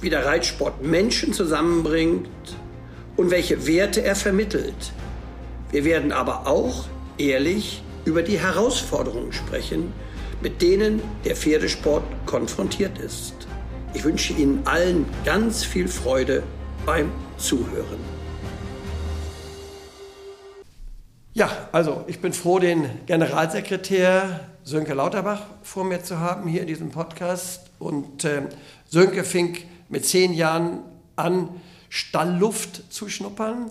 wie der Reitsport Menschen zusammenbringt und welche Werte er vermittelt. Wir werden aber auch ehrlich über die Herausforderungen sprechen, mit denen der Pferdesport konfrontiert ist. Ich wünsche Ihnen allen ganz viel Freude beim Zuhören. Ja, also ich bin froh, den Generalsekretär Sönke Lauterbach vor mir zu haben hier in diesem Podcast. Und äh, Sönke fing mit zehn Jahren an, Stallluft zu schnuppern.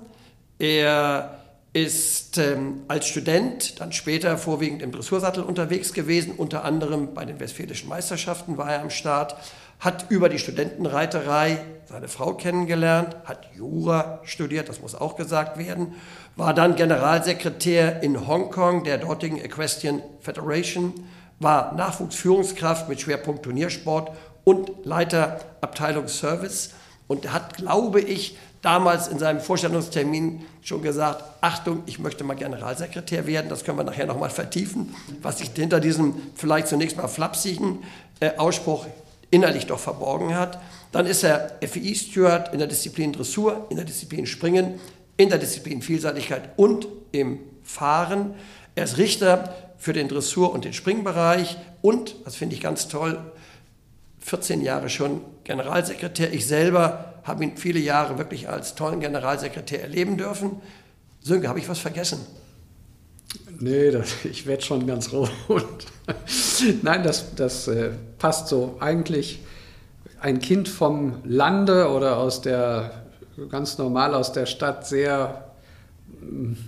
Er ist ähm, als Student dann später vorwiegend im Dressursattel unterwegs gewesen, unter anderem bei den Westfälischen Meisterschaften war er am Start, hat über die Studentenreiterei seine Frau kennengelernt, hat Jura studiert, das muss auch gesagt werden, war dann Generalsekretär in Hongkong der dortigen Equestrian Federation, war Nachwuchsführungskraft mit Schwerpunkt Turniersport und Leiter Abteilung Service und hat, glaube ich, damals in seinem Vorstellungstermin schon gesagt, Achtung, ich möchte mal Generalsekretär werden, das können wir nachher nochmal vertiefen, was sich hinter diesem vielleicht zunächst mal flapsigen äh, Ausspruch innerlich doch verborgen hat. Dann ist er FI-Steward in der Disziplin Dressur, in der Disziplin Springen, in der Disziplin Vielseitigkeit und im Fahren. Er ist Richter für den Dressur- und den Springbereich und, das finde ich ganz toll, 14 Jahre schon Generalsekretär. Ich selber habe ihn viele Jahre wirklich als tollen Generalsekretär erleben dürfen. Sönke, habe ich was vergessen? Nee, das, ich werde schon ganz rot. Nein, das, das äh, passt so. Eigentlich ein Kind vom Lande oder aus der, ganz normal aus der Stadt, sehr,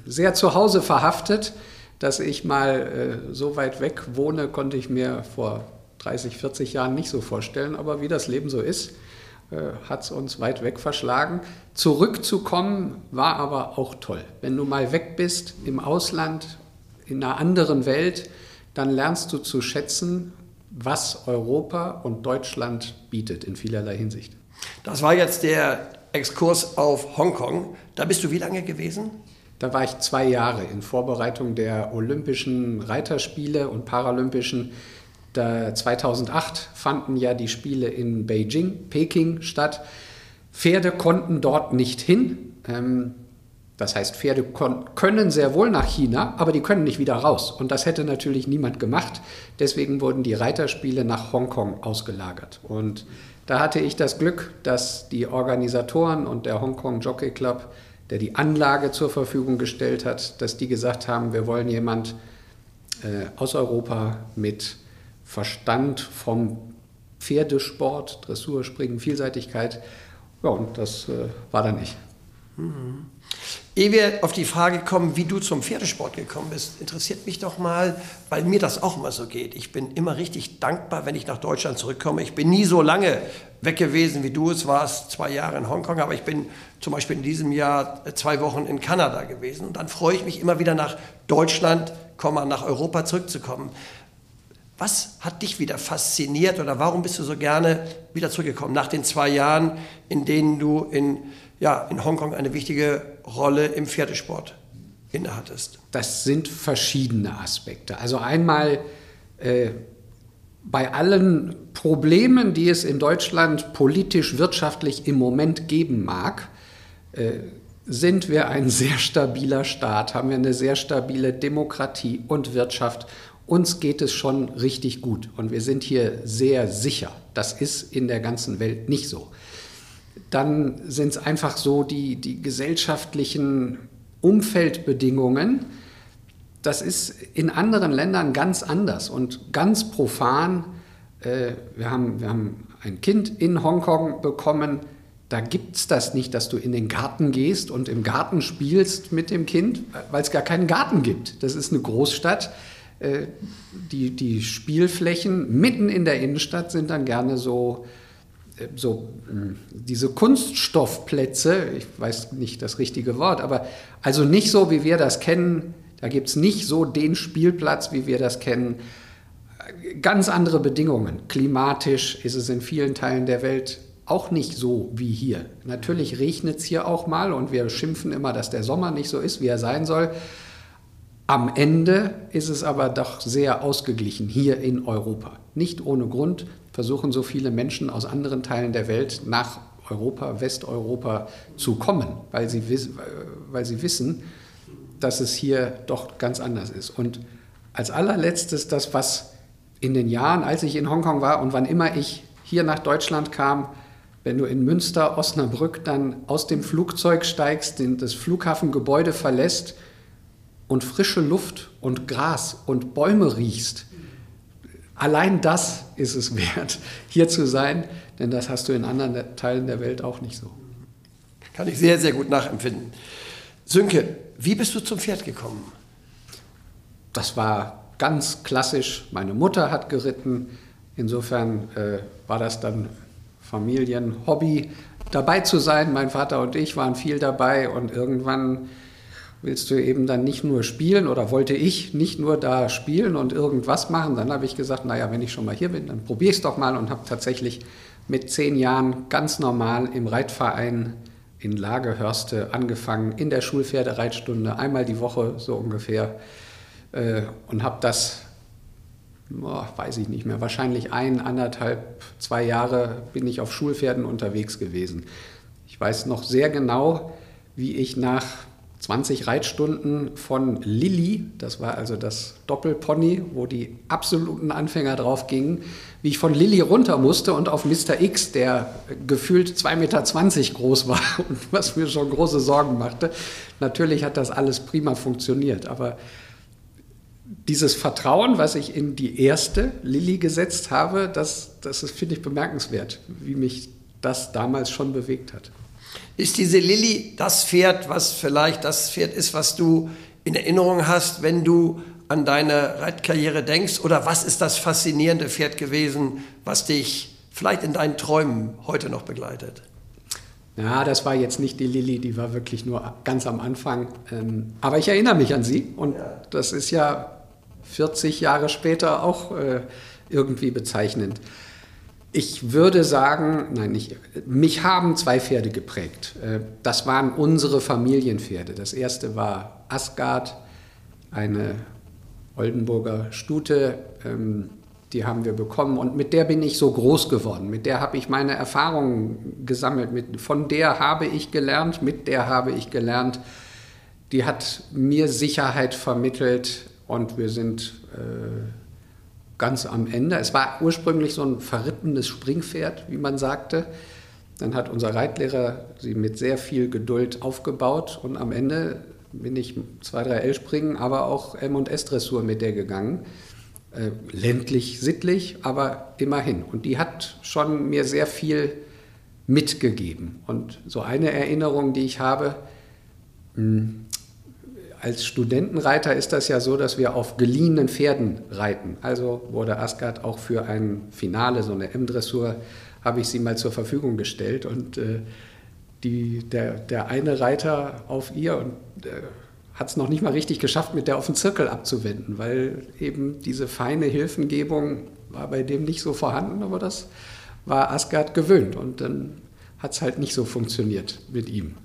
sehr zu Hause verhaftet. Dass ich mal äh, so weit weg wohne, konnte ich mir vor 30, 40 Jahren nicht so vorstellen. Aber wie das Leben so ist, äh, hat es uns weit weg verschlagen. Zurückzukommen war aber auch toll. Wenn du mal weg bist im Ausland, in einer anderen Welt, dann lernst du zu schätzen, was Europa und Deutschland bietet in vielerlei Hinsicht. Das war jetzt der Exkurs auf Hongkong. Da bist du wie lange gewesen? Da war ich zwei Jahre in Vorbereitung der Olympischen Reiterspiele und Paralympischen. Da 2008 fanden ja die Spiele in Beijing, Peking statt. Pferde konnten dort nicht hin. Ähm, das heißt, Pferde können sehr wohl nach China, aber die können nicht wieder raus. Und das hätte natürlich niemand gemacht. Deswegen wurden die Reiterspiele nach Hongkong ausgelagert. Und da hatte ich das Glück, dass die Organisatoren und der Hongkong Jockey Club, der die Anlage zur Verfügung gestellt hat, dass die gesagt haben, wir wollen jemand äh, aus Europa mit Verstand vom Pferdesport, Dressur, Springen, Vielseitigkeit. Ja, und das äh, war dann ich. Mhm. Ehe wir auf die Frage kommen, wie du zum Pferdesport gekommen bist, interessiert mich doch mal, weil mir das auch immer so geht. Ich bin immer richtig dankbar, wenn ich nach Deutschland zurückkomme. Ich bin nie so lange weg gewesen, wie du es warst, zwei Jahre in Hongkong, aber ich bin zum Beispiel in diesem Jahr zwei Wochen in Kanada gewesen. Und dann freue ich mich immer wieder nach Deutschland, nach Europa zurückzukommen. Was hat dich wieder fasziniert oder warum bist du so gerne wieder zurückgekommen nach den zwei Jahren, in denen du in ja, in Hongkong eine wichtige Rolle im Pferdesport innehattest? Das sind verschiedene Aspekte. Also einmal äh, bei allen Problemen, die es in Deutschland politisch, wirtschaftlich im Moment geben mag, äh, sind wir ein sehr stabiler Staat, haben wir eine sehr stabile Demokratie und Wirtschaft. Uns geht es schon richtig gut und wir sind hier sehr sicher. Das ist in der ganzen Welt nicht so dann sind es einfach so die, die gesellschaftlichen Umfeldbedingungen. Das ist in anderen Ländern ganz anders und ganz profan. Äh, wir, haben, wir haben ein Kind in Hongkong bekommen. Da gibt es das nicht, dass du in den Garten gehst und im Garten spielst mit dem Kind, weil es gar keinen Garten gibt. Das ist eine Großstadt. Äh, die, die Spielflächen mitten in der Innenstadt sind dann gerne so äh, so hm, diese Kunststoffplätze, ich weiß nicht das richtige Wort, aber also nicht so, wie wir das kennen. Da gibt es nicht so den Spielplatz, wie wir das kennen. Ganz andere Bedingungen. Klimatisch ist es in vielen Teilen der Welt auch nicht so wie hier. Natürlich regnet es hier auch mal und wir schimpfen immer, dass der Sommer nicht so ist, wie er sein soll. Am Ende ist es aber doch sehr ausgeglichen hier in Europa. Nicht ohne Grund versuchen so viele Menschen aus anderen Teilen der Welt nach Europa, Westeuropa zu kommen, weil sie, weil sie wissen, dass es hier doch ganz anders ist. Und als allerletztes das, was in den Jahren, als ich in Hongkong war und wann immer ich hier nach Deutschland kam, wenn du in Münster, Osnabrück dann aus dem Flugzeug steigst, das Flughafengebäude verlässt und frische Luft und Gras und Bäume riechst, allein das ist es wert, hier zu sein, denn das hast du in anderen Teilen der Welt auch nicht so. Kann ich sehr, sehr gut nachempfinden. Sönke, wie bist du zum Pferd gekommen? Das war ganz klassisch. Meine Mutter hat geritten. Insofern äh, war das dann Familienhobby, dabei zu sein. Mein Vater und ich waren viel dabei und irgendwann willst du eben dann nicht nur spielen oder wollte ich nicht nur da spielen und irgendwas machen. Dann habe ich gesagt, naja, wenn ich schon mal hier bin, dann probiere ich es doch mal und habe tatsächlich mit zehn Jahren ganz normal im Reitverein in Lagehörste angefangen, in der Schulpferdereitstunde, einmal die Woche so ungefähr äh, und habe das oh, weiß ich nicht mehr, wahrscheinlich ein, anderthalb, zwei Jahre bin ich auf Schulpferden unterwegs gewesen. Ich weiß noch sehr genau, wie ich nach 20 Reitstunden von Lilly, das war also das Doppelpony, wo die absoluten Anfänger drauf gingen, wie ich von Lilly runter musste und auf Mr. X, der gefühlt 2,20 Meter groß war und was mir schon große Sorgen machte. Natürlich hat das alles prima funktioniert, aber dieses Vertrauen, was ich in die erste Lilly gesetzt habe, das, das finde ich bemerkenswert, wie mich das damals schon bewegt hat. Ist diese Lilly das Pferd, was vielleicht das Pferd ist, was du in Erinnerung hast, wenn du an deine Reitkarriere denkst? Oder was ist das faszinierende Pferd gewesen, was dich vielleicht in deinen Träumen heute noch begleitet? Ja, das war jetzt nicht die Lilly, die war wirklich nur ganz am Anfang. Ähm, aber ich erinnere mich an sie und das ist ja 40 Jahre später auch äh, irgendwie bezeichnend. Ich würde sagen, nein, nicht, mich haben zwei Pferde geprägt. Äh, das waren unsere Familienpferde. Das erste war Asgard, eine Oldenburger Stute. Ähm, die haben wir bekommen und mit der bin ich so groß geworden. Mit der habe ich meine Erfahrungen gesammelt. Mit, von der habe ich gelernt, mit der habe ich gelernt. Die hat mir Sicherheit vermittelt, und wir sind äh, ganz am Ende. Es war ursprünglich so ein verrittenes Springpferd, wie man sagte. Dann hat unser Reitlehrer sie mit sehr viel Geduld aufgebaut und am Ende bin ich zwei, drei L-Springen, aber auch M- und S-Dressur mit der gegangen. Äh, ländlich, sittlich, aber immerhin. Und die hat schon mir sehr viel mitgegeben. Und so eine Erinnerung, die ich habe, mh, hm, als Studentenreiter ist das ja so, dass wir auf geliehenen Pferden reiten. Also wurde Asgard auch für ein Finale, so eine M-Dressur, habe ich sie mal zur Verfügung gestellt. Und äh, die, der, der eine Reiter auf ihr und äh, hat es noch nicht mal richtig geschafft, mit der auf den Zirkel abzuwenden, weil eben diese feine Hilfengebung war bei dem nicht so vorhanden, aber das war Asgard gewöhnt und dann hat es halt nicht so funktioniert mit ihm.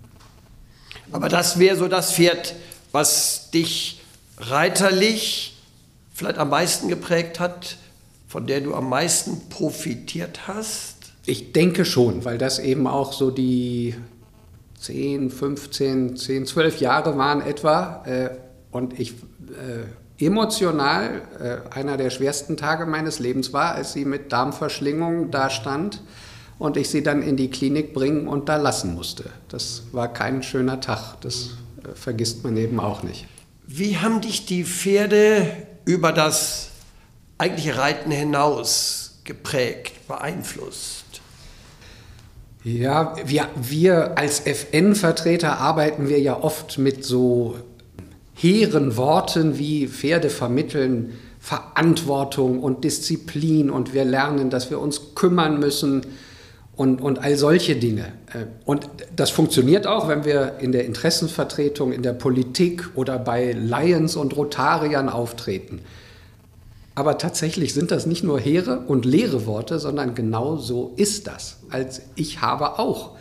Aber das wäre so das Pferd, was dich reiterlich vielleicht am meisten geprägt hat, von der du am meisten profitiert hast? Ich denke schon, weil das eben auch so die 10, 15, 10, 12 Jahre waren etwa. Äh, und ich äh, emotional äh, einer der schwersten Tage meines Lebens war, als sie mit Darmverschlingung da stand und ich sie dann in die Klinik bringen und da lassen musste. Das war kein schöner Tag. Das vergisst man eben auch nicht. Wie haben dich die Pferde über das eigentliche Reiten hinaus geprägt, beeinflusst? Ja, wir, wir als FN-Vertreter arbeiten wir ja oft mit so hehren Worten wie Pferde vermitteln Verantwortung und Disziplin und wir lernen, dass wir uns kümmern müssen und, und all solche Dinge. Äh, und das funktioniert auch, wenn wir in der Interessenvertretung, in der Politik oder bei Lions und Rotariern auftreten. Aber tatsächlich sind das nicht nur hehre und leere Worte, sondern genau so ist das. Als ich habe auch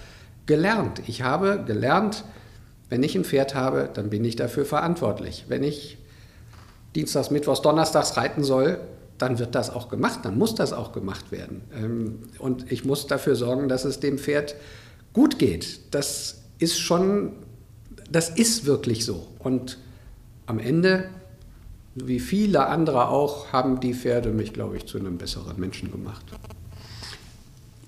gelernt. Ich habe gelernt, wenn ich ein Pferd habe, dann bin ich dafür verantwortlich. Wenn ich Dienstags, Mittwochs, Donnerstags reiten soll, dann wird das auch gemacht, dann muss das auch gemacht werden. Ähm, und ich muss dafür sorgen, dass es dem Pferd gut geht. Das ist schon, das ist wirklich so. Und am Ende, wie viele andere auch, haben die Pferde mich, glaube ich, zu einem besseren Menschen gemacht.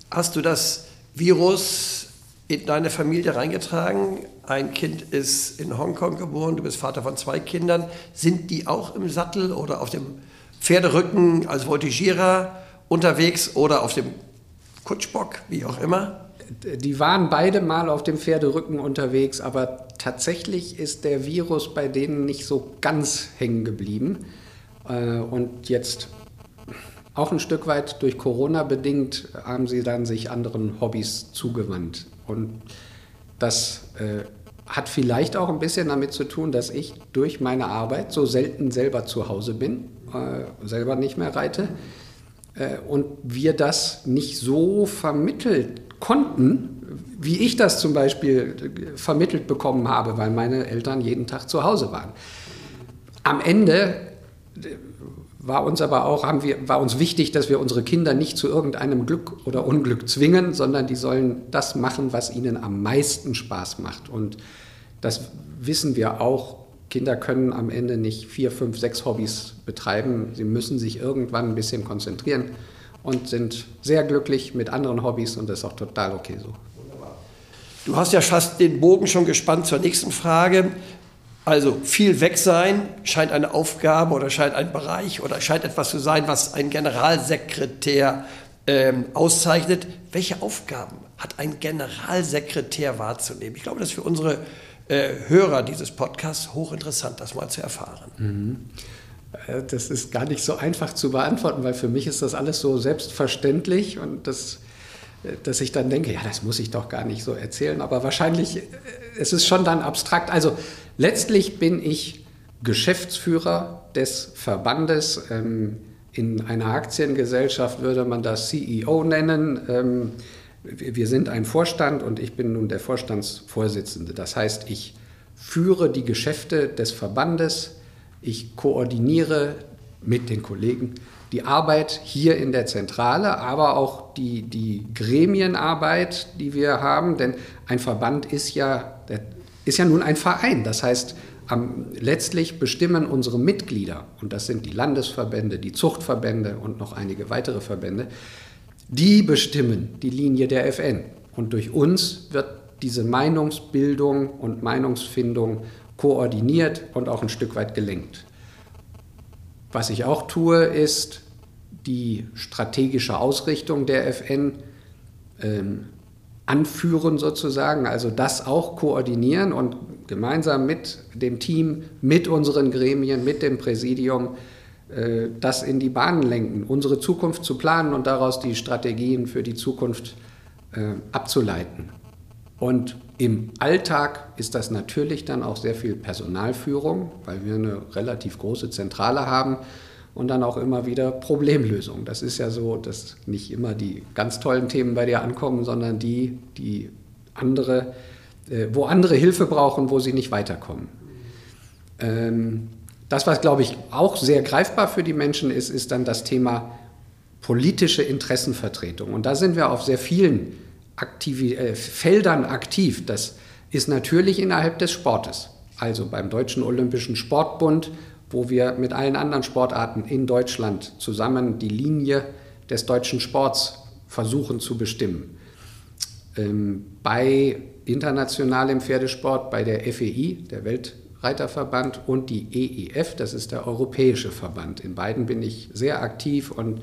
Hast du das Virus in deine Familie reingetragen? Ein Kind ist in Hongkong geboren, du bist Vater von zwei Kindern. Sind die auch im Sattel oder auf dem Pferderücken als Voltigierer unterwegs oder auf dem Kutschbock, wie auch immer? Die waren beide mal auf dem Pferderücken unterwegs, aber tatsächlich ist der Virus bei denen nicht so ganz hängen geblieben. Äh, und jetzt auch ein Stück weit durch Corona bedingt haben sie dann sich anderen Hobbys zugewandt. Und das äh, hat vielleicht auch ein bisschen damit zu tun, dass ich durch meine Arbeit so selten selber zu Hause bin, äh, selber nicht mehr reite äh, und wir das nicht so vermittelt konnten, wie ich das zum Beispiel äh, vermittelt bekommen habe, weil meine Eltern jeden Tag zu Hause waren. Am Ende war uns aber auch, haben wir, war uns wichtig, dass wir unsere Kinder nicht zu irgendeinem Glück oder Unglück zwingen, sondern die sollen das machen, was ihnen am meisten Spaß macht. Und das wissen wir auch. Kinder können am Ende nicht vier, fünf, sechs Hobbys betreiben. Sie müssen sich irgendwann ein bisschen konzentrieren und sind sehr glücklich mit anderen Hobbys und das ist auch total okay so. Du hast ja fast den Bogen schon gespannt zur nächsten Frage. Also viel weg sein scheint eine Aufgabe oder scheint ein Bereich oder scheint etwas zu sein, was ein Generalsekretär ähm, auszeichnet. Welche Aufgaben hat ein Generalsekretär wahrzunehmen? Ich glaube, das ist für unsere äh, Hörer dieses Podcasts hochinteressant, das mal zu erfahren. Mhm. Äh, das ist gar nicht so einfach zu beantworten, weil für mich ist das alles so selbstverständlich und das dass ich dann denke, ja, das muss ich doch gar nicht so erzählen, aber wahrscheinlich, äh, es ist schon dann abstrakt. Also letztlich bin ich Geschäftsführer des Verbandes. Ähm, in einer Aktiengesellschaft würde man das CEO nennen. Ähm, wir sind ein Vorstand und ich bin nun der Vorstandsvorsitzende. Das heißt, ich führe die Geschäfte des Verbandes, ich koordiniere mit den Kollegen die Arbeit hier in der Zentrale, aber auch die, die Gremienarbeit, die wir haben. Denn ein Verband ist ja, ist ja nun ein Verein. Das heißt, am, letztlich bestimmen unsere Mitglieder, und das sind die Landesverbände, die Zuchtverbände und noch einige weitere Verbände, die bestimmen die Linie der FN. Und durch uns wird diese Meinungsbildung und Meinungsfindung koordiniert und auch ein Stück weit gelenkt. Was ich auch tue, ist die strategische Ausrichtung der FN ähm, anführen sozusagen, also das auch koordinieren und gemeinsam mit dem Team, mit unseren Gremien, mit dem Präsidium äh, das in die Bahnen lenken, unsere Zukunft zu planen und daraus die Strategien für die Zukunft äh, abzuleiten. Und im Alltag ist das natürlich dann auch sehr viel Personalführung, weil wir eine relativ große Zentrale haben und dann auch immer wieder Problemlösung. Das ist ja so, dass nicht immer die ganz tollen Themen bei dir ankommen, sondern die, die andere, äh, wo andere Hilfe brauchen, wo sie nicht weiterkommen. Ähm, das, was, glaube ich, auch sehr greifbar für die Menschen ist, ist dann das Thema politische Interessenvertretung. Und da sind wir auf sehr vielen Aktivi äh, Feldern aktiv. Das ist natürlich innerhalb des Sportes. Also beim Deutschen Olympischen Sportbund, wo wir mit allen anderen Sportarten in Deutschland zusammen die Linie des deutschen Sports versuchen zu bestimmen. Ähm, bei internationalem Pferdesport, bei der FEI, der Weltreiterverband, und die EIF, das ist der Europäische Verband. In beiden bin ich sehr aktiv und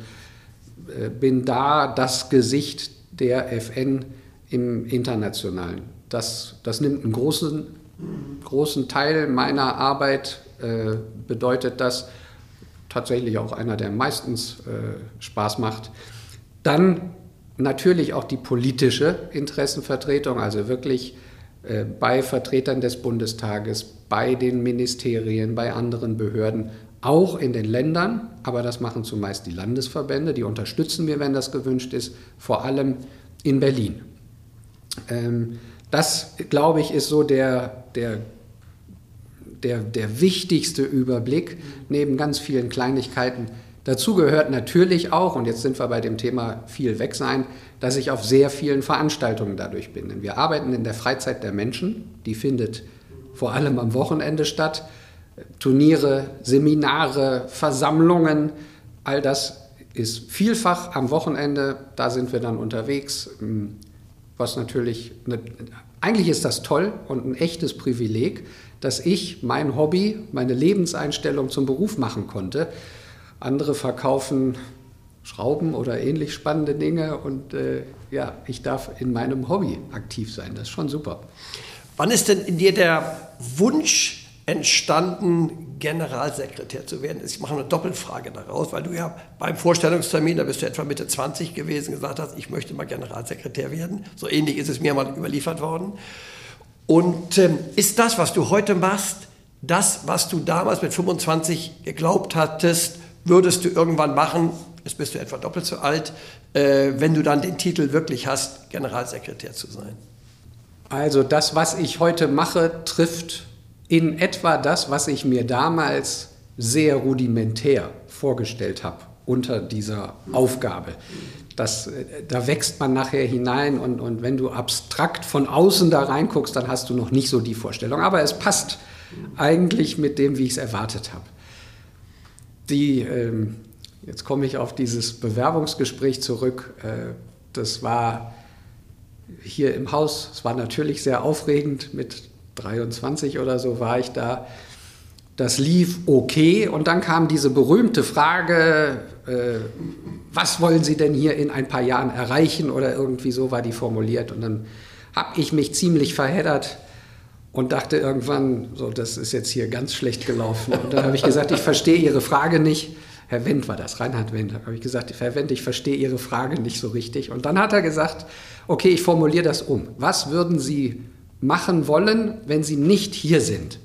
äh, bin da das Gesicht der FN im Internationalen. Das, das nimmt einen großen, großen Teil meiner Arbeit, äh, bedeutet das tatsächlich auch einer, der meistens äh, Spaß macht. Dann natürlich auch die politische Interessenvertretung, also wirklich äh, bei Vertretern des Bundestages, bei den Ministerien, bei anderen Behörden, auch in den Ländern, aber das machen zumeist die Landesverbände, die unterstützen wir, wenn das gewünscht ist, vor allem in Berlin. Ähm, das, glaube ich, ist so der, der, der, der wichtigste Überblick, neben ganz vielen Kleinigkeiten. Dazu gehört natürlich auch, und jetzt sind wir bei dem Thema viel weg sein, dass ich auf sehr vielen Veranstaltungen dadurch bin. Denn wir arbeiten in der Freizeit der Menschen, die findet vor allem am Wochenende statt. Turniere, Seminare, Versammlungen, all das ist vielfach am Wochenende, da sind wir dann unterwegs, hm, was natürlich, eine, eigentlich ist das toll und ein echtes Privileg, dass ich mein Hobby, meine Lebenseinstellung zum Beruf machen konnte. Andere verkaufen Schrauben oder ähnlich spannende Dinge und äh, ja, ich darf in meinem Hobby aktiv sein. Das ist schon super. Wann ist denn in dir der Wunsch entstanden, Generalsekretär zu werden? Ich mache eine Doppelfrage daraus, weil du ja beim Vorstellungstermin, da bist du etwa Mitte 20 gewesen, gesagt hast, ich möchte mal Generalsekretär werden. So ähnlich ist es mir mal überliefert worden. Und ähm, ist das, was du heute machst, das, was du damals mit 25 geglaubt hattest, würdest du irgendwann machen, jetzt bist du etwa doppelt so alt, äh, wenn du dann den Titel wirklich hast, Generalsekretär zu sein? Also das, was ich heute mache, trifft in etwa das, was ich mir damals sehr rudimentär vorgestellt habe unter dieser Aufgabe. Das, äh, da wächst man nachher hinein und, und wenn du abstrakt von außen da reinguckst, dann hast du noch nicht so die Vorstellung. Aber es passt eigentlich mit dem, wie ich es erwartet habe. Die, ähm, jetzt komme ich auf dieses Bewerbungsgespräch zurück. Äh, das war hier im Haus, es war natürlich sehr aufregend mit 23 oder so war ich da. Das lief okay und dann kam diese berühmte Frage, äh, was wollen Sie denn hier in ein paar Jahren erreichen oder irgendwie so war die formuliert und dann habe ich mich ziemlich verheddert und dachte irgendwann, so das ist jetzt hier ganz schlecht gelaufen und dann habe ich gesagt, ich verstehe Ihre Frage nicht. Herr Wendt war das, Reinhard Wendt, habe ich gesagt, Herr Wendt, ich verstehe Ihre Frage nicht so richtig. Und dann hat er gesagt, okay, ich formuliere das um. Was würden Sie machen wollen, wenn sie nicht hier sind.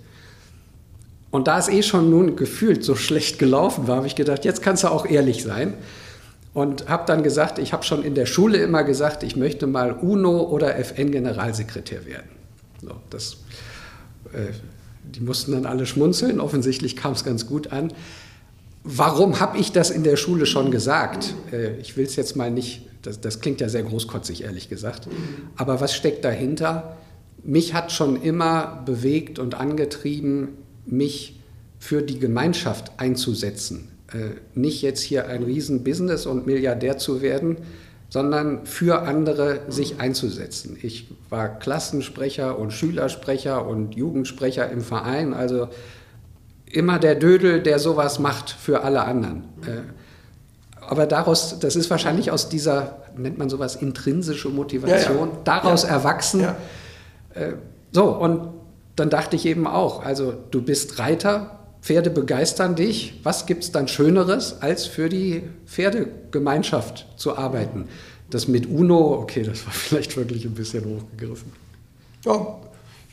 Und da es eh schon nun gefühlt so schlecht gelaufen war, habe ich gedacht, jetzt kannst du auch ehrlich sein. Und habe dann gesagt, ich habe schon in der Schule immer gesagt, ich möchte mal UNO oder FN-Generalsekretär werden. So, das, äh, die mussten dann alle schmunzeln, offensichtlich kam es ganz gut an. Warum habe ich das in der Schule schon gesagt? Äh, ich will es jetzt mal nicht, das, das klingt ja sehr großkotzig, ehrlich gesagt. Aber was steckt dahinter? Mich hat schon immer bewegt und angetrieben, mich für die Gemeinschaft einzusetzen. Äh, nicht jetzt hier ein Riesenbusiness und Milliardär zu werden, sondern für andere sich einzusetzen. Ich war Klassensprecher und Schülersprecher und Jugendsprecher im Verein, also immer der Dödel, der sowas macht für alle anderen. Äh, aber daraus, das ist wahrscheinlich aus dieser, nennt man sowas, intrinsische Motivation, ja, ja. daraus ja. erwachsen. Äh, so, und dann dachte ich eben auch, also du bist Reiter, Pferde begeistern dich. Was gibt es dann Schöneres, als für die Pferdegemeinschaft zu arbeiten? Das mit UNO, okay, das war vielleicht wirklich ein bisschen hochgegriffen. Ja,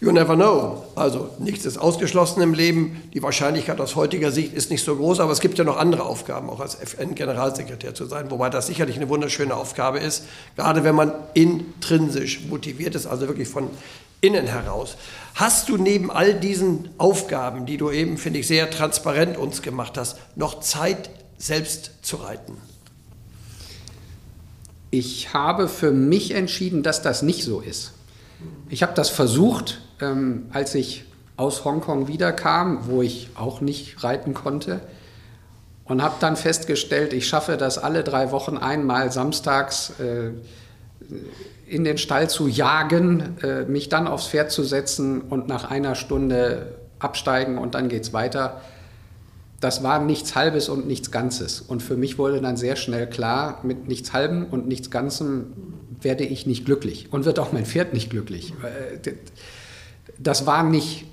you never know. Also nichts ist ausgeschlossen im Leben. Die Wahrscheinlichkeit aus heutiger Sicht ist nicht so groß, aber es gibt ja noch andere Aufgaben, auch als FN-Generalsekretär zu sein, wobei das sicherlich eine wunderschöne Aufgabe ist, gerade wenn man intrinsisch motiviert ist, also wirklich von innen heraus. Hast du neben all diesen Aufgaben, die du eben, finde ich, sehr transparent uns gemacht hast, noch Zeit, selbst zu reiten? Ich habe für mich entschieden, dass das nicht so ist. Ich habe das versucht, ähm, als ich aus Hongkong wiederkam, wo ich auch nicht reiten konnte. Und habe dann festgestellt, ich schaffe das alle drei Wochen einmal samstags äh, in den Stall zu jagen, äh, mich dann aufs Pferd zu setzen und nach einer Stunde absteigen und dann geht es weiter. Das war nichts Halbes und nichts Ganzes. Und für mich wurde dann sehr schnell klar, mit nichts Halbem und nichts Ganzem werde ich nicht glücklich und wird auch mein Pferd nicht glücklich. Äh, das war nicht,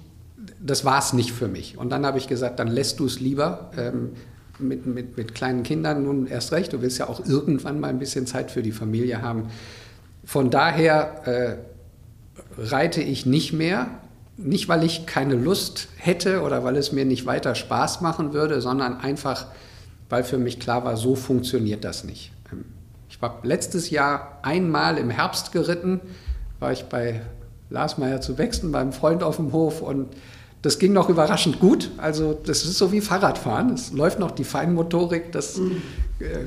das war es nicht für mich. Und dann habe ich gesagt, dann lässt du es lieber. Ähm, mit, mit, mit kleinen Kindern nun erst recht. Du willst ja auch irgendwann mal ein bisschen Zeit für die Familie haben. Von daher äh, reite ich nicht mehr. Nicht, weil ich keine Lust hätte oder weil es mir nicht weiter Spaß machen würde, sondern einfach, weil für mich klar war, so funktioniert das nicht. Ähm, ich war letztes Jahr einmal im Herbst geritten, war ich bei Lars Meyer zu Wechseln, beim Freund auf dem Hof und das ging noch überraschend gut. Also das ist so wie Fahrradfahren. Es läuft noch die Feinmotorik. Das mhm. äh,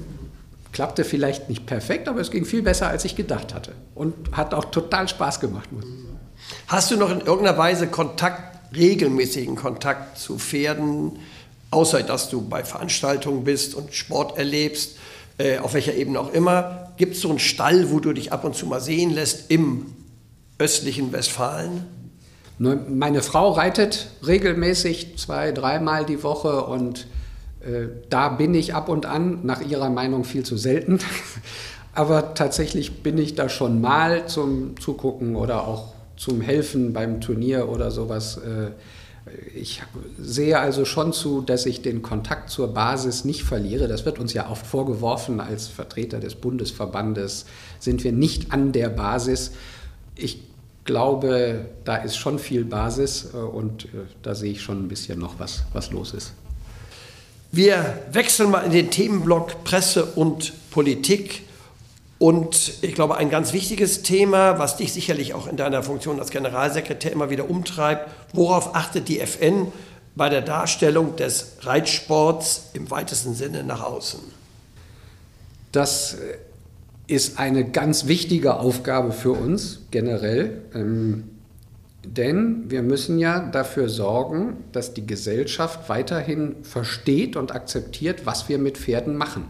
klappte vielleicht nicht perfekt, aber es ging viel besser, als ich gedacht hatte. Und hat auch total Spaß gemacht. Hast du noch in irgendeiner Weise Kontakt, regelmäßigen Kontakt zu Pferden, außer dass du bei Veranstaltungen bist und Sport erlebst, äh, auf welcher Ebene auch immer? Gibt es so einen Stall, wo du dich ab und zu mal sehen lässt im östlichen Westfalen? Meine Frau reitet regelmäßig zwei, dreimal die Woche und da bin ich ab und an, nach ihrer Meinung viel zu selten. Aber tatsächlich bin ich da schon mal zum Zugucken oder auch zum Helfen beim Turnier oder sowas. Äh, ich sehe also schon zu, dass ich den Kontakt zur Basis nicht verliere. Das wird uns ja oft vorgeworfen als Vertreter des Bundesverbandes, sind wir nicht an der Basis. Ich glaube, da ist schon viel Basis äh, und äh, da sehe ich schon ein bisschen noch, was, was los ist. Wir wechseln mal in den Themenblock Presse und Politik. Und ich glaube, ein ganz wichtiges Thema, was dich sicherlich auch in deiner Funktion als Generalsekretär immer wieder umtreibt, worauf achtet die FN bei der Darstellung des Reitsports im weitesten Sinne nach außen? Das ist eine ganz wichtige Aufgabe für uns generell. Ähm, denn wir müssen ja dafür sorgen, dass die Gesellschaft weiterhin versteht und akzeptiert, was wir mit Pferden machen.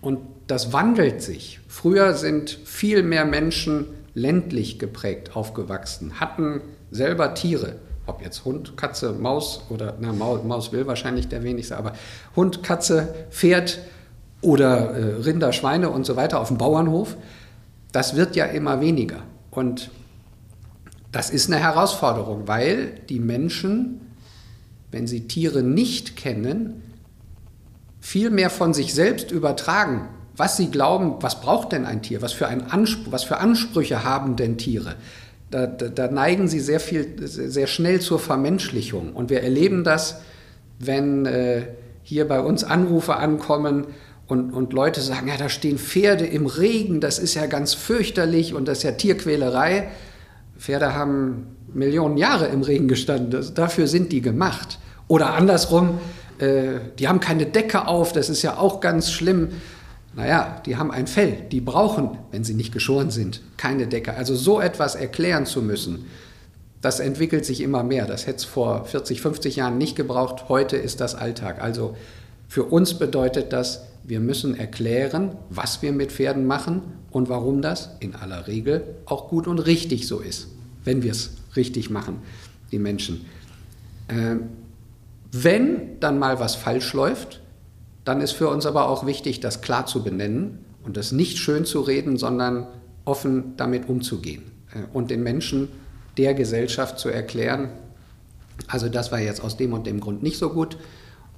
Und das wandelt sich. Früher sind viel mehr Menschen ländlich geprägt aufgewachsen, hatten selber Tiere. Ob jetzt Hund, Katze, Maus oder, na, Maus will wahrscheinlich der wenigste, aber Hund, Katze, Pferd, oder äh, Rinder, Schweine und so weiter auf dem Bauernhof, das wird ja immer weniger. Und das ist eine Herausforderung, weil die Menschen, wenn sie Tiere nicht kennen, viel mehr von sich selbst übertragen, was sie glauben, was braucht denn ein Tier, was für, ein Anspr was für Ansprüche haben denn Tiere. Da, da, da, neigen sie sehr, viel, sehr schnell zur Vermenschlichung. Und wir erleben das, wenn äh, hier bei uns Anrufe ankommen, und, und Leute sagen, ja, da stehen Pferde im Regen, das ist ja ganz fürchterlich und das ist ja Tierquälerei. Pferde haben Millionen Jahre im Regen gestanden, das, dafür sind die gemacht. Oder andersrum, äh, die haben keine Decke auf, das ist ja auch ganz schlimm. Naja, die haben ein Fell, die brauchen, wenn sie nicht geschoren sind, keine Decke. Also so etwas erklären zu müssen, das entwickelt sich immer mehr. Das hätte es vor 40, 50 Jahren nicht gebraucht, heute ist das Alltag. Also für uns bedeutet das, wir müssen erklären, was wir mit Pferden machen und warum das in aller Regel auch gut und richtig so ist, wenn wir es richtig machen, die Menschen. Äh, wenn dann mal was falsch läuft, dann ist für uns aber auch wichtig, das klar zu benennen und das nicht schön zu reden, sondern offen damit umzugehen äh, und den Menschen der Gesellschaft zu erklären, also das war jetzt aus dem und dem Grund nicht so gut.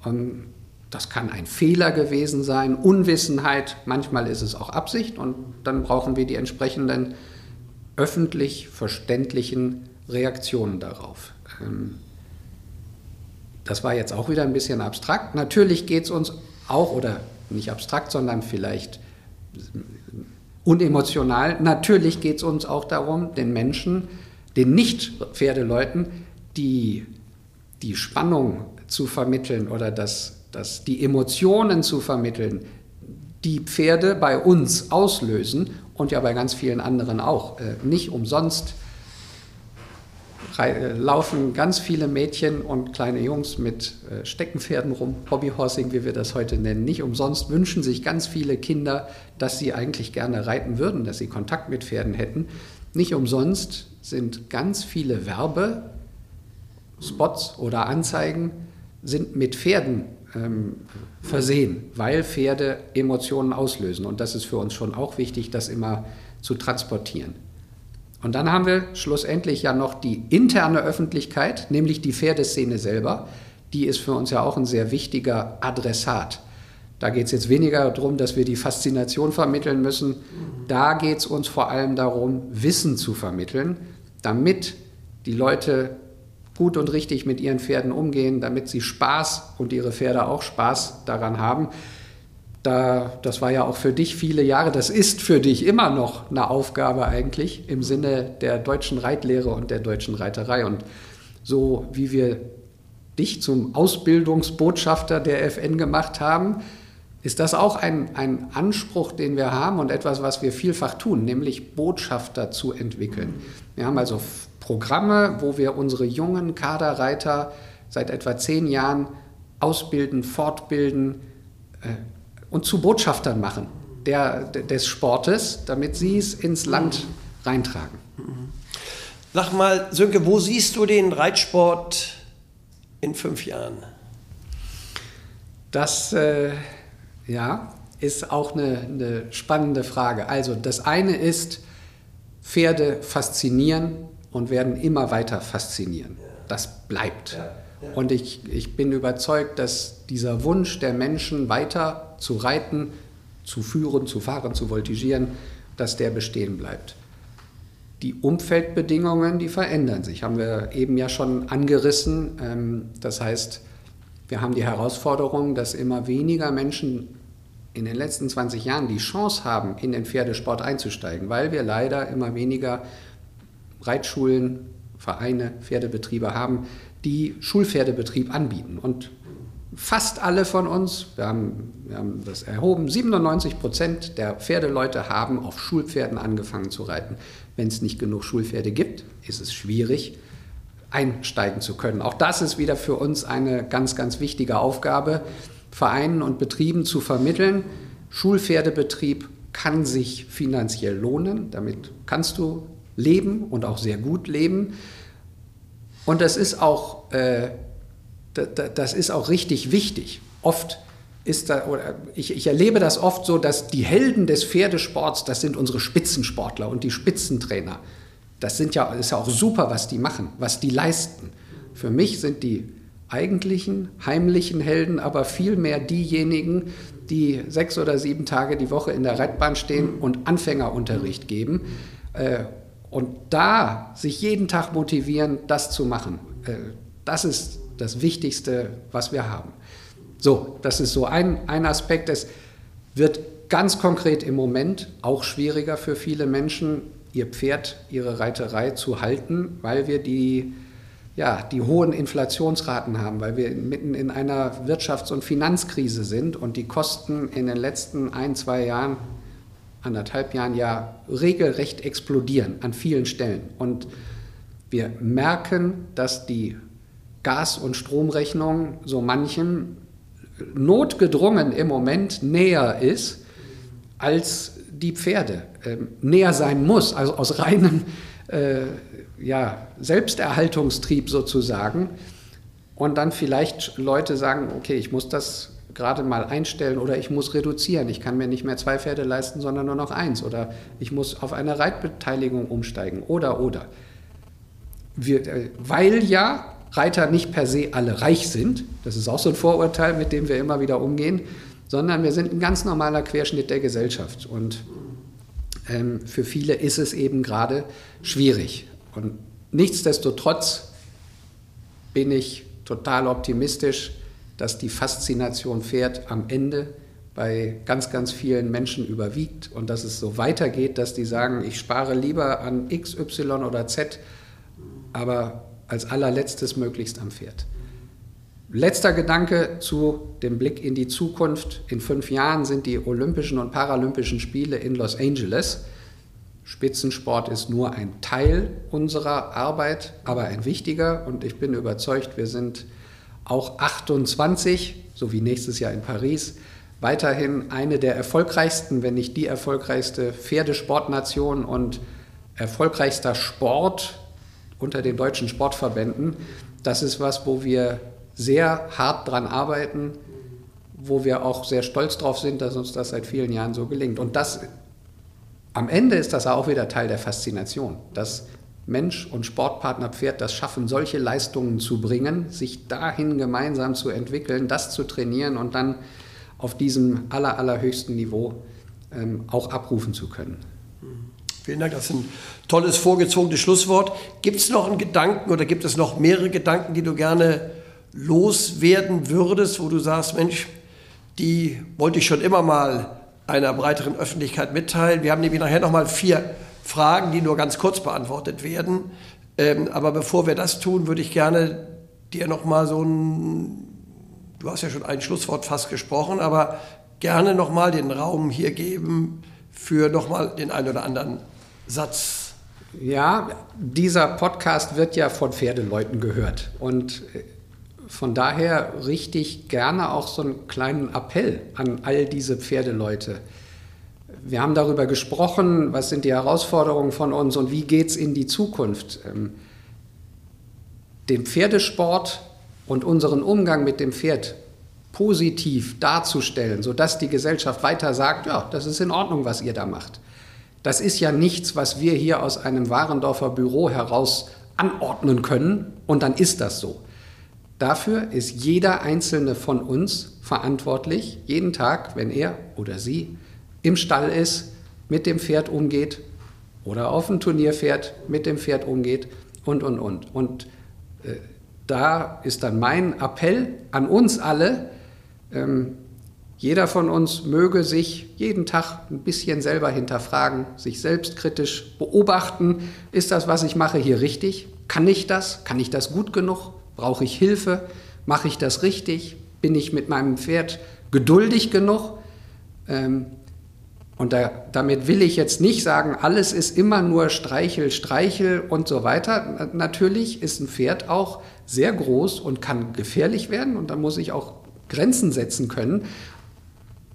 Ähm, das kann ein Fehler gewesen sein, Unwissenheit, manchmal ist es auch Absicht und dann brauchen wir die entsprechenden öffentlich verständlichen Reaktionen darauf. Ähm, das war jetzt auch wieder ein bisschen abstrakt. Natürlich geht es uns auch, oder nicht abstrakt, sondern vielleicht unemotional, natürlich geht es uns auch darum, den Menschen, den Nicht-Pferdeleuten, die, die Spannung zu vermitteln oder das dass die Emotionen zu vermitteln, die Pferde bei uns auslösen und ja bei ganz vielen anderen auch. Äh, nicht umsonst äh, laufen ganz viele Mädchen und kleine Jungs mit äh, Steckenpferden rum, Hobbyhorsing, wie wir das heute nennen. Nicht umsonst wünschen sich ganz viele Kinder, dass sie eigentlich gerne reiten würden, dass sie Kontakt mit Pferden hätten. Nicht umsonst sind ganz viele Werbespots oder Anzeigen sind mit Pferden ähm, versehen, weil Pferde Emotionen auslösen. Und das ist für uns schon auch wichtig, das immer zu transportieren. Und dann haben wir schlussendlich ja noch die interne Öffentlichkeit, nämlich die Pferdeszene selber, die ist für uns ja auch ein sehr wichtiger Adressat. Da geht es jetzt weniger darum, dass wir die Faszination vermitteln müssen. Da geht es uns vor allem darum, Wissen zu vermitteln, damit die Leute gut und richtig mit ihren Pferden umgehen, damit sie Spaß und ihre Pferde auch Spaß daran haben. Da, das war ja auch für dich viele Jahre, das ist für dich immer noch eine Aufgabe eigentlich im Sinne der deutschen Reitlehre und der deutschen Reiterei. Und so wie wir dich zum Ausbildungsbotschafter der FN gemacht haben, ist das auch ein, ein Anspruch, den wir haben und etwas, was wir vielfach tun, nämlich Botschafter zu entwickeln. Wir haben also Programme, wo wir unsere jungen Kaderreiter seit etwa zehn Jahren ausbilden, fortbilden äh, und zu Botschaftern machen der, des Sportes, damit sie es ins Land reintragen. Sag mal, Sönke, wo siehst du den Reitsport in fünf Jahren? Das äh, ja, ist auch eine, eine spannende Frage. Also das eine ist, Pferde faszinieren und werden immer weiter faszinieren. Das bleibt. Und ich, ich bin überzeugt, dass dieser Wunsch der Menschen weiter zu reiten, zu führen, zu fahren, zu voltigieren, dass der bestehen bleibt. Die Umfeldbedingungen, die verändern sich, haben wir eben ja schon angerissen. Ähm, das heißt, wir haben die Herausforderung, dass immer weniger Menschen in den letzten 20 Jahren die Chance haben, in den Pferdesport einzusteigen, weil wir leider immer weniger Reitschulen, Vereine, Pferdebetriebe haben, die Schulpferdebetrieb anbieten. Und fast alle von uns, wir haben, wir haben das erhoben, 97 Prozent der Pferdeleute haben auf Schulpferden angefangen zu reiten. Wenn es nicht genug Schulpferde gibt, ist es schwierig, einsteigen zu können. Auch das ist wieder für uns eine ganz, ganz wichtige Aufgabe, Vereinen und Betrieben zu vermitteln. Schulpferdebetrieb kann sich finanziell lohnen, damit kannst du leben und auch sehr gut leben. Und das ist auch, äh, das ist auch richtig wichtig. Oft ist da, oder ich, ich, erlebe das oft so, dass die Helden des Pferdesports, das sind unsere Spitzensportler und die Spitzentrainer. Das sind ja, ist ja auch super, was die machen, was die leisten. Für mich sind die eigentlichen, heimlichen Helden aber vielmehr diejenigen, die sechs oder sieben Tage die Woche in der Reitbahn stehen und Anfängerunterricht geben. Äh, und da sich jeden Tag motivieren, das zu machen. Äh, das ist das Wichtigste, was wir haben. So, das ist so ein, ein Aspekt. Es wird ganz konkret im Moment auch schwieriger für viele Menschen, ihr Pferd, ihre Reiterei zu halten, weil wir die, ja, die hohen Inflationsraten haben, weil wir mitten in einer Wirtschafts- und Finanzkrise sind und die Kosten in den letzten ein, zwei Jahren, anderthalb Jahren ja regelrecht explodieren an vielen Stellen. Und wir merken, dass die Gas- und Stromrechnung so manchem notgedrungen im Moment näher ist als die Pferde äh, näher sein muss, also aus reinem äh, ja, Selbsterhaltungstrieb sozusagen. Und dann vielleicht Leute sagen, okay, ich muss das gerade mal einstellen oder ich muss reduzieren. Ich kann mir nicht mehr zwei Pferde leisten, sondern nur noch eins. Oder ich muss auf eine Reitbeteiligung umsteigen. Oder, oder. Wir, äh, weil ja Reiter nicht per se alle reich sind, das ist auch so ein Vorurteil, mit dem wir immer wieder umgehen, sondern wir sind ein ganz normaler Querschnitt der Gesellschaft. Und ähm, für viele ist es eben gerade schwierig. Und nichtsdestotrotz bin ich total optimistisch, dass die Faszination Pferd am Ende bei ganz, ganz vielen Menschen überwiegt und dass es so weitergeht, dass die sagen, ich spare lieber an X, Y oder Z, aber als allerletztes möglichst am Pferd. Letzter Gedanke zu dem Blick in die Zukunft. In fünf Jahren sind die Olympischen und Paralympischen Spiele in Los Angeles. Spitzensport ist nur ein Teil unserer Arbeit, aber ein wichtiger. Und ich bin überzeugt, wir sind auch 28, so wie nächstes Jahr in Paris, weiterhin eine der erfolgreichsten, wenn nicht die erfolgreichste Pferdesportnation und erfolgreichster Sport unter den deutschen Sportverbänden. Das ist was, wo wir sehr hart dran arbeiten, wo wir auch sehr stolz drauf sind, dass uns das seit vielen Jahren so gelingt. Und das am Ende ist das auch wieder Teil der Faszination, dass Mensch und Sportpartner Pferd das schaffen, solche Leistungen zu bringen, sich dahin gemeinsam zu entwickeln, das zu trainieren und dann auf diesem aller, allerhöchsten Niveau ähm, auch abrufen zu können. Vielen Dank, das ist ein tolles, vorgezogenes Schlusswort. Gibt es noch einen Gedanken oder gibt es noch mehrere Gedanken, die du gerne loswerden würdest, wo du sagst, Mensch, die wollte ich schon immer mal einer breiteren Öffentlichkeit mitteilen. Wir haben nämlich nachher noch mal vier Fragen, die nur ganz kurz beantwortet werden. Ähm, aber bevor wir das tun, würde ich gerne dir noch mal so ein, du hast ja schon ein Schlusswort fast gesprochen, aber gerne noch mal den Raum hier geben für noch mal den einen oder anderen Satz. Ja, dieser Podcast wird ja von Pferdeleuten gehört. Und äh, von daher richte ich gerne auch so einen kleinen Appell an all diese Pferdeleute. Wir haben darüber gesprochen, was sind die Herausforderungen von uns und wie geht es in die Zukunft. Ähm, den Pferdesport und unseren Umgang mit dem Pferd positiv darzustellen, sodass die Gesellschaft weiter sagt, ja, das ist in Ordnung, was ihr da macht. Das ist ja nichts, was wir hier aus einem Warendorfer Büro heraus anordnen können und dann ist das so. Dafür ist jeder einzelne von uns verantwortlich, jeden Tag, wenn er oder sie im Stall ist, mit dem Pferd umgeht oder auf ein Turnier fährt, mit dem Pferd umgeht und, und, und. Und äh, da ist dann mein Appell an uns alle, ähm, jeder von uns möge sich jeden Tag ein bisschen selber hinterfragen, sich selbstkritisch beobachten. Ist das, was ich mache, hier richtig? Kann ich das? Kann ich das gut genug? Brauche ich Hilfe? Mache ich das richtig? Bin ich mit meinem Pferd geduldig genug? Ähm, und da, damit will ich jetzt nicht sagen, alles ist immer nur Streichel, Streichel und so weiter. Natürlich ist ein Pferd auch sehr groß und kann gefährlich werden und da muss ich auch Grenzen setzen können.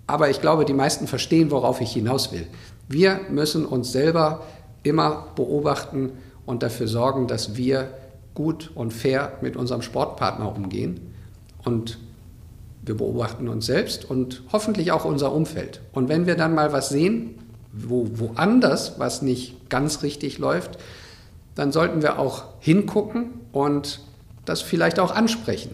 Aber ich glaube, die meisten verstehen, worauf ich hinaus will. Wir müssen uns selber immer beobachten und dafür sorgen, dass wir gut und fair mit unserem Sportpartner umgehen. Und wir beobachten uns selbst und hoffentlich auch unser Umfeld. Und wenn wir dann mal was sehen, wo woanders was nicht ganz richtig läuft, dann sollten wir auch hingucken und das vielleicht auch ansprechen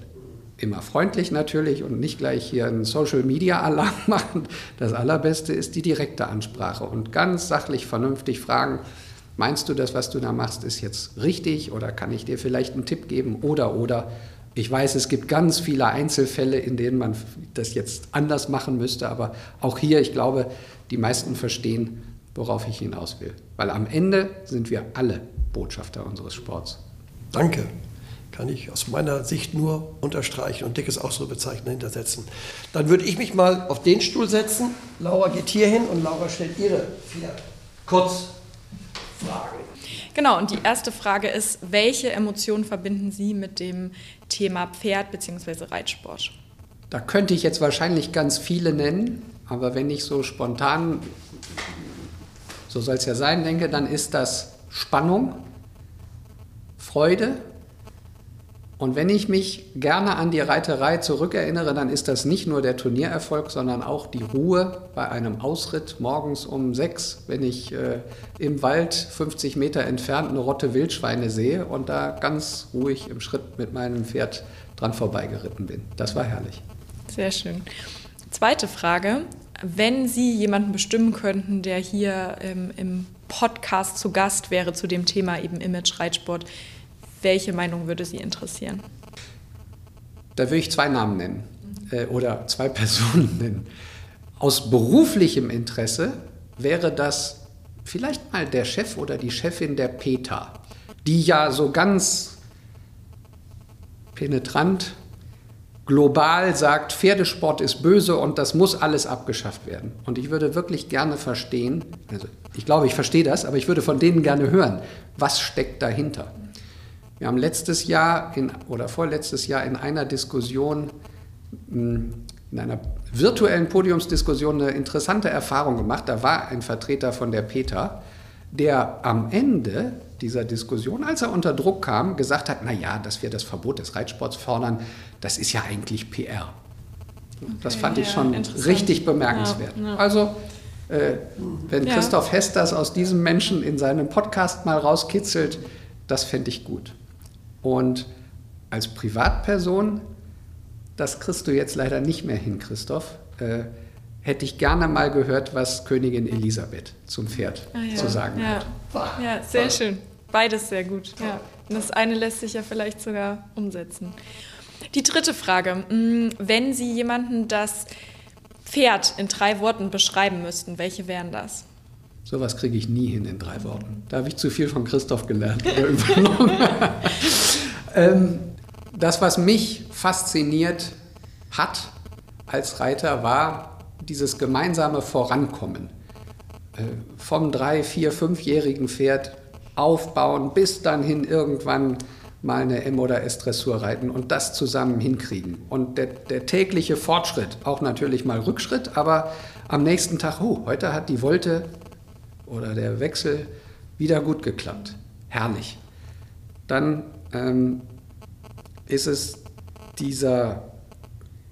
immer freundlich natürlich und nicht gleich hier einen Social-Media-Alarm machen. Das Allerbeste ist die direkte Ansprache und ganz sachlich, vernünftig fragen, meinst du das, was du da machst, ist jetzt richtig oder kann ich dir vielleicht einen Tipp geben oder oder. Ich weiß, es gibt ganz viele Einzelfälle, in denen man das jetzt anders machen müsste, aber auch hier, ich glaube, die meisten verstehen, worauf ich hinaus will. Weil am Ende sind wir alle Botschafter unseres Sports. Danke kann ich aus meiner Sicht nur unterstreichen und dickes Ausrufezeichen hintersetzen. Dann würde ich mich mal auf den Stuhl setzen. Laura geht hier hin und Laura stellt ihre vier Kurzfragen. Genau, und die erste Frage ist, welche Emotionen verbinden Sie mit dem Thema Pferd bzw. Reitsport? Da könnte ich jetzt wahrscheinlich ganz viele nennen, aber wenn ich so spontan, so soll es ja sein, denke, dann ist das Spannung, Freude, und wenn ich mich gerne an die Reiterei zurückerinnere, dann ist das nicht nur der Turniererfolg, sondern auch die Ruhe bei einem Ausritt morgens um sechs, wenn ich äh, im Wald 50 Meter entfernt eine Rotte Wildschweine sehe und da ganz ruhig im Schritt mit meinem Pferd dran vorbeigeritten bin. Das war herrlich. Sehr schön. Zweite Frage. Wenn Sie jemanden bestimmen könnten, der hier ähm, im Podcast zu Gast wäre zu dem Thema eben Image-Reitsport, welche Meinung würde Sie interessieren? Da würde ich zwei Namen nennen äh, oder zwei Personen nennen. Aus beruflichem Interesse wäre das vielleicht mal der Chef oder die Chefin der PETA, die ja so ganz penetrant global sagt, Pferdesport ist böse und das muss alles abgeschafft werden. Und ich würde wirklich gerne verstehen, also ich glaube, ich verstehe das, aber ich würde von denen gerne hören, was steckt dahinter. Wir haben letztes Jahr in, oder vorletztes Jahr in einer Diskussion, hm, in einer virtuellen Podiumsdiskussion eine interessante Erfahrung gemacht. Da war ein Vertreter von der PETA, der am Ende dieser Diskussion, als er unter Druck kam, gesagt hat, naja, dass wir das Verbot des Reitsports fordern, das ist ja eigentlich PR. Okay, das fand ich schon richtig bemerkenswert. Ja, ja. Also, äh, wenn ja. Christoph Hess das aus diesem Menschen in seinem Podcast mal rauskitzelt, Das fände ich gut. Und als Privatperson, das kriegst du jetzt leider nicht mehr hin, Christoph, äh, hätte ich gerne mal gehört, was Königin Elisabeth zum Pferd ah, ja. zu sagen ja. hat. Ja, sehr schön. Beides sehr gut. Ja. das eine lässt sich ja vielleicht sogar umsetzen. Die dritte Frage. Mm, wenn Sie jemanden das Pferd in drei Worten beschreiben müssten, welche wären das? Sowas kriege ich nie hin in drei Worten. Da habe ich zu viel von Christoph gelernt ähm, das, was mich fasziniert hat als Reiter, war dieses gemeinsame Vorankommen. Äh, vom drei-, vier-, fünfjährigen Pferd aufbauen, bis dann hin irgendwann mal eine M- oder S-Dressur reiten und das zusammen hinkriegen. Und der, der, tägliche Fortschritt, auch natürlich mal Rückschritt, aber am nächsten Tag, oh, heute hat die Wolte oder der Wechsel wieder gut geklappt. Herrlich. Dann ähm, ist es dieser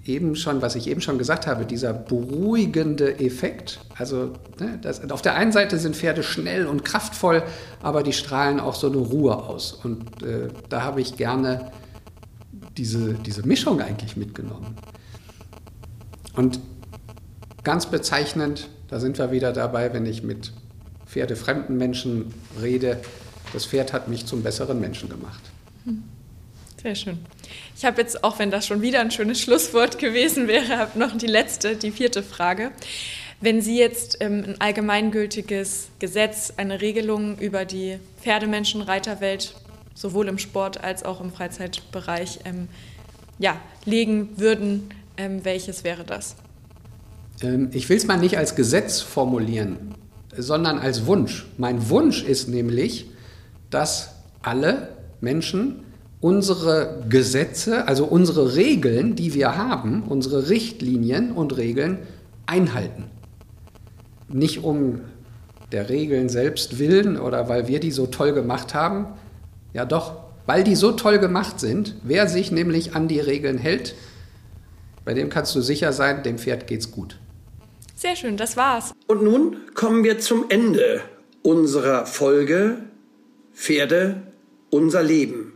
eben schon, was ich eben schon gesagt habe, dieser beruhigende Effekt. Also ne, das, auf der einen Seite sind Pferde schnell und kraftvoll, aber die strahlen auch so eine Ruhe aus. Und äh, da habe ich gerne diese, diese Mischung eigentlich mitgenommen. Und ganz bezeichnend, da sind wir wieder dabei, wenn ich mit pferdefremden Menschen rede, das Pferd hat mich zum besseren Menschen gemacht. Hm. Sehr schön. Ich habe jetzt, auch wenn das schon wieder ein schönes Schlusswort gewesen wäre, noch die letzte, die vierte Frage. Wenn Sie jetzt ähm, ein allgemeingültiges Gesetz, eine Regelung über die Pferdemenschen-Reiterwelt sowohl im Sport als auch im Freizeitbereich ähm, ja, legen würden, ähm, welches wäre das? Ähm, ich will es mal nicht als Gesetz formulieren, sondern als Wunsch. Mein Wunsch ist nämlich, dass alle Menschen unsere Gesetze, also unsere Regeln, die wir haben, unsere Richtlinien und Regeln einhalten. Nicht um der Regeln selbst willen oder weil wir die so toll gemacht haben. Ja doch, weil die so toll gemacht sind, wer sich nämlich an die Regeln hält, bei dem kannst du sicher sein, dem Pferd geht's gut. Sehr schön, das war's. Und nun kommen wir zum Ende unserer Folge Pferde, unser Leben.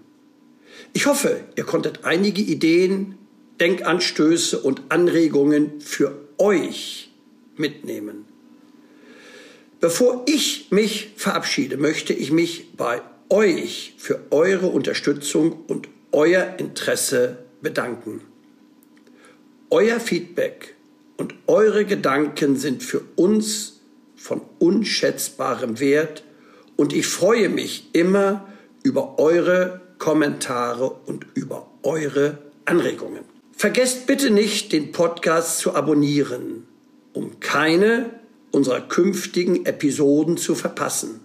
Ich hoffe, ihr konntet einige Ideen, Denkanstöße und Anregungen für euch mitnehmen. Bevor ich mich verabschiede, möchte ich mich bei euch für eure Unterstützung und euer Interesse bedanken. Euer Feedback und eure Gedanken sind für uns von unschätzbarem Wert und ich freue mich immer über eure Kommentare und über eure Anregungen. Vergesst bitte nicht, den Podcast zu abonnieren, um keine unserer künftigen Episoden zu verpassen.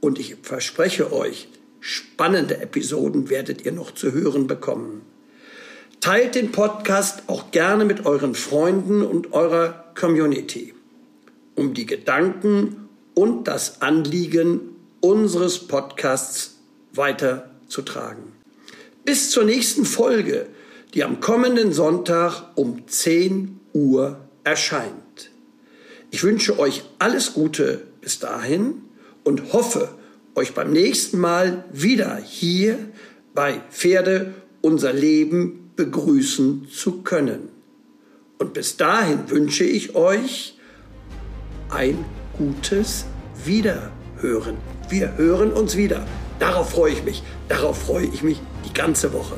Und ich verspreche euch, spannende Episoden werdet ihr noch zu hören bekommen. Teilt den Podcast auch gerne mit euren Freunden und eurer Community, um die Gedanken und das Anliegen unseres Podcasts weiter zu tragen. Bis zur nächsten Folge, die am kommenden Sonntag um 10 Uhr erscheint. Ich wünsche euch alles Gute bis dahin und hoffe, euch beim nächsten Mal wieder hier bei Pferde unser Leben begrüßen zu können. Und bis dahin wünsche ich euch ein gutes Wiederhören. Wir hören uns wieder. Darauf freue ich mich. Darauf freue ich mich die ganze Woche.